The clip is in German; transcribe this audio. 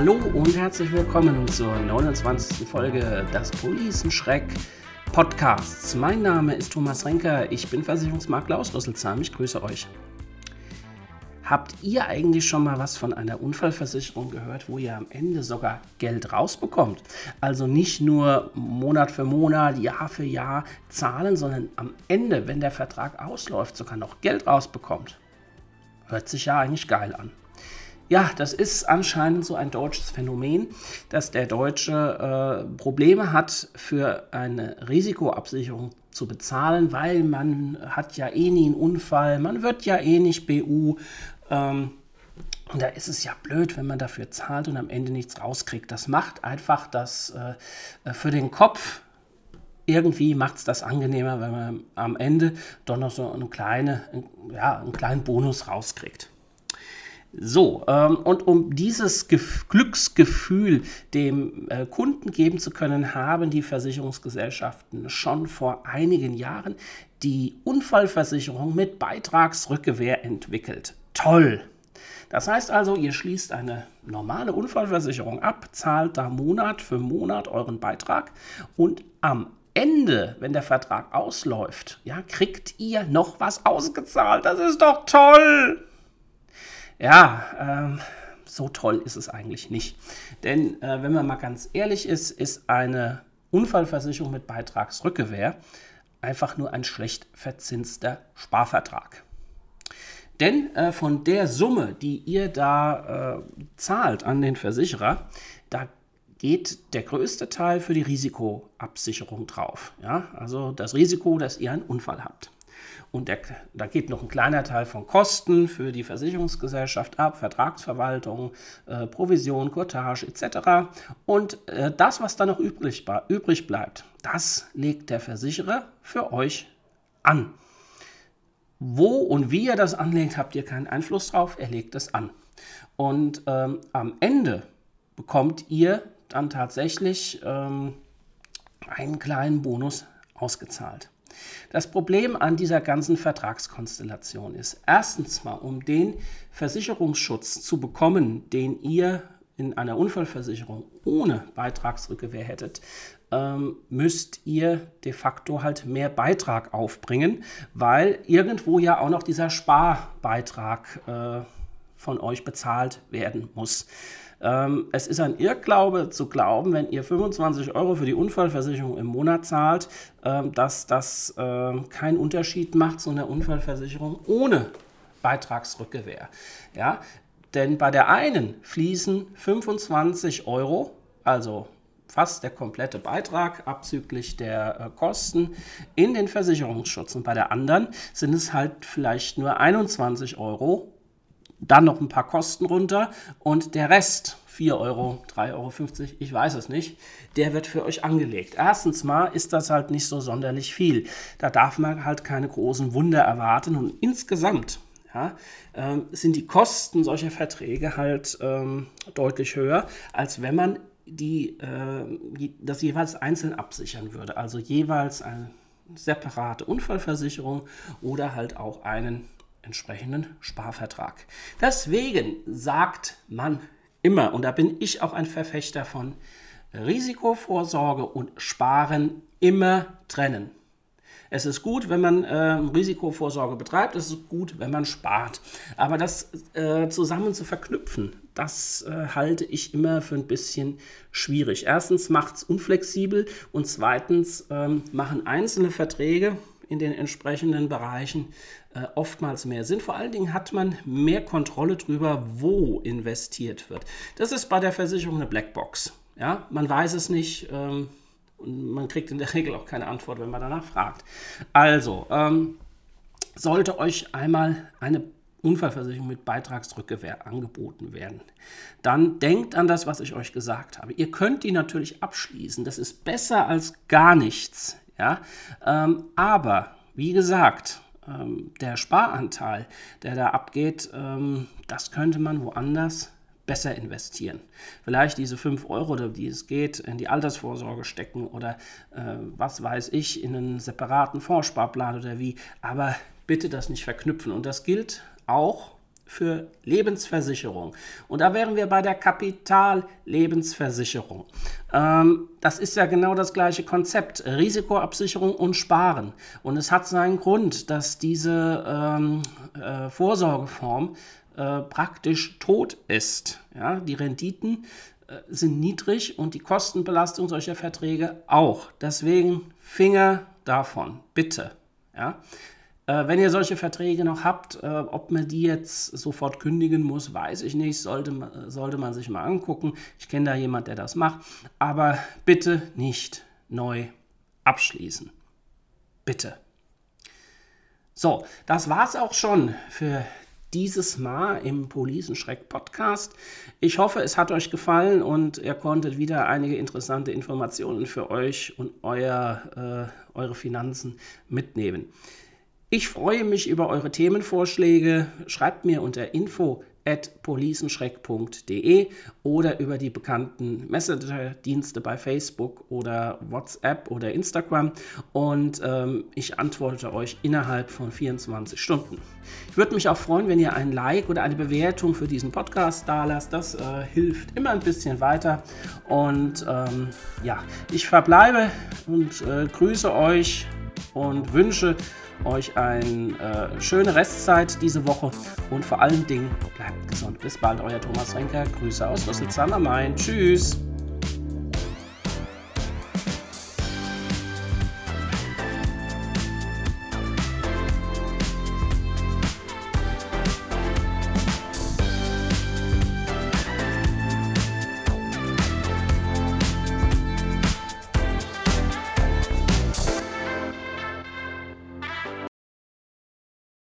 Hallo und herzlich willkommen zur 29. Folge des Policenschreck Podcasts. Mein Name ist Thomas Renker, ich bin Versicherungsmakler aus Rüsselsheim. Ich grüße euch. Habt ihr eigentlich schon mal was von einer Unfallversicherung gehört, wo ihr am Ende sogar Geld rausbekommt? Also nicht nur Monat für Monat, Jahr für Jahr zahlen, sondern am Ende, wenn der Vertrag ausläuft, sogar noch Geld rausbekommt. Hört sich ja eigentlich geil an. Ja, das ist anscheinend so ein deutsches Phänomen, dass der Deutsche äh, Probleme hat, für eine Risikoabsicherung zu bezahlen, weil man hat ja eh nie einen Unfall, man wird ja eh nicht BU. Ähm, und da ist es ja blöd, wenn man dafür zahlt und am Ende nichts rauskriegt. Das macht einfach das äh, für den Kopf irgendwie macht es das angenehmer, wenn man am Ende doch noch so eine kleine, ja, einen kleinen Bonus rauskriegt. So, ähm, und um dieses Gef Glücksgefühl dem äh, Kunden geben zu können, haben die Versicherungsgesellschaften schon vor einigen Jahren die Unfallversicherung mit Beitragsrückgewehr entwickelt. Toll! Das heißt also, ihr schließt eine normale Unfallversicherung ab, zahlt da Monat für Monat euren Beitrag und am Ende, wenn der Vertrag ausläuft, ja, kriegt ihr noch was ausgezahlt. Das ist doch toll! Ja, ähm, so toll ist es eigentlich nicht. Denn äh, wenn man mal ganz ehrlich ist, ist eine Unfallversicherung mit Beitragsrückgewehr einfach nur ein schlecht verzinster Sparvertrag. Denn äh, von der Summe, die ihr da äh, zahlt an den Versicherer, da geht der größte Teil für die Risikoabsicherung drauf. Ja? Also das Risiko, dass ihr einen Unfall habt. Und der, da geht noch ein kleiner Teil von Kosten für die Versicherungsgesellschaft ab, Vertragsverwaltung, äh, Provision, Courtage etc. Und äh, das, was dann noch übrig, übrig bleibt, das legt der Versicherer für euch an. Wo und wie er das anlegt, habt ihr keinen Einfluss drauf. Er legt es an. Und ähm, am Ende bekommt ihr dann tatsächlich ähm, einen kleinen Bonus ausgezahlt. Das Problem an dieser ganzen Vertragskonstellation ist, erstens mal, um den Versicherungsschutz zu bekommen, den ihr in einer Unfallversicherung ohne Beitragsrückgewehr hättet, ähm, müsst ihr de facto halt mehr Beitrag aufbringen, weil irgendwo ja auch noch dieser Sparbeitrag äh, von euch bezahlt werden muss. Ähm, es ist ein Irrglaube zu glauben, wenn ihr 25 Euro für die Unfallversicherung im Monat zahlt, ähm, dass das äh, keinen Unterschied macht zu einer Unfallversicherung ohne Beitragsrückgewehr. Ja? Denn bei der einen fließen 25 Euro, also fast der komplette Beitrag abzüglich der äh, Kosten in den Versicherungsschutz. Und bei der anderen sind es halt vielleicht nur 21 Euro dann noch ein paar Kosten runter und der Rest, 4 Euro, 3,50 Euro, ich weiß es nicht, der wird für euch angelegt. Erstens mal ist das halt nicht so sonderlich viel. Da darf man halt keine großen Wunder erwarten und insgesamt ja, ähm, sind die Kosten solcher Verträge halt ähm, deutlich höher, als wenn man die, äh, das jeweils einzeln absichern würde. Also jeweils eine separate Unfallversicherung oder halt auch einen entsprechenden Sparvertrag. Deswegen sagt man immer, und da bin ich auch ein Verfechter von, Risikovorsorge und Sparen immer trennen. Es ist gut, wenn man äh, Risikovorsorge betreibt, es ist gut, wenn man spart. Aber das äh, zusammen zu verknüpfen, das äh, halte ich immer für ein bisschen schwierig. Erstens macht es unflexibel und zweitens ähm, machen einzelne Verträge in den entsprechenden Bereichen äh, oftmals mehr Sinn. Vor allen Dingen hat man mehr Kontrolle darüber, wo investiert wird. Das ist bei der Versicherung eine Blackbox. Ja? Man weiß es nicht ähm, und man kriegt in der Regel auch keine Antwort, wenn man danach fragt. Also, ähm, sollte euch einmal eine Unfallversicherung mit Beitragsrückgewehr angeboten werden, dann denkt an das, was ich euch gesagt habe. Ihr könnt die natürlich abschließen. Das ist besser als gar nichts. Ja? Ähm, aber, wie gesagt, ähm, der Sparanteil, der da abgeht, ähm, das könnte man woanders besser investieren. Vielleicht diese 5 Euro, oder die es geht, in die Altersvorsorge stecken oder äh, was weiß ich, in einen separaten Fondssparplan oder wie. Aber bitte das nicht verknüpfen. Und das gilt auch für Lebensversicherung. Und da wären wir bei der Kapitallebensversicherung. Ähm, das ist ja genau das gleiche Konzept. Risikoabsicherung und Sparen. Und es hat seinen Grund, dass diese ähm, äh, Vorsorgeform äh, praktisch tot ist. Ja, die Renditen äh, sind niedrig und die Kostenbelastung solcher Verträge auch. Deswegen Finger davon, bitte. Ja. Äh, wenn ihr solche Verträge noch habt, äh, ob man die jetzt sofort kündigen muss, weiß ich nicht. Sollte, sollte man sich mal angucken. Ich kenne da jemand, der das macht. Aber bitte nicht neu abschließen. Bitte. So, das war's auch schon für dieses Mal im Policenschreck Podcast. Ich hoffe, es hat euch gefallen und ihr konntet wieder einige interessante Informationen für euch und euer, äh, eure Finanzen mitnehmen. Ich freue mich über eure Themenvorschläge. Schreibt mir unter info at policenschreck.de oder über die bekannten Messenger-Dienste bei Facebook oder WhatsApp oder Instagram und ähm, ich antworte euch innerhalb von 24 Stunden. Ich würde mich auch freuen, wenn ihr ein Like oder eine Bewertung für diesen Podcast da lasst. Das äh, hilft immer ein bisschen weiter und ähm, ja, ich verbleibe und äh, grüße euch und wünsche euch eine äh, schöne Restzeit diese Woche und vor allen Dingen bleibt gesund. Bis bald, euer Thomas Renker. Grüße aus Rüsselsheim am Main. Tschüss.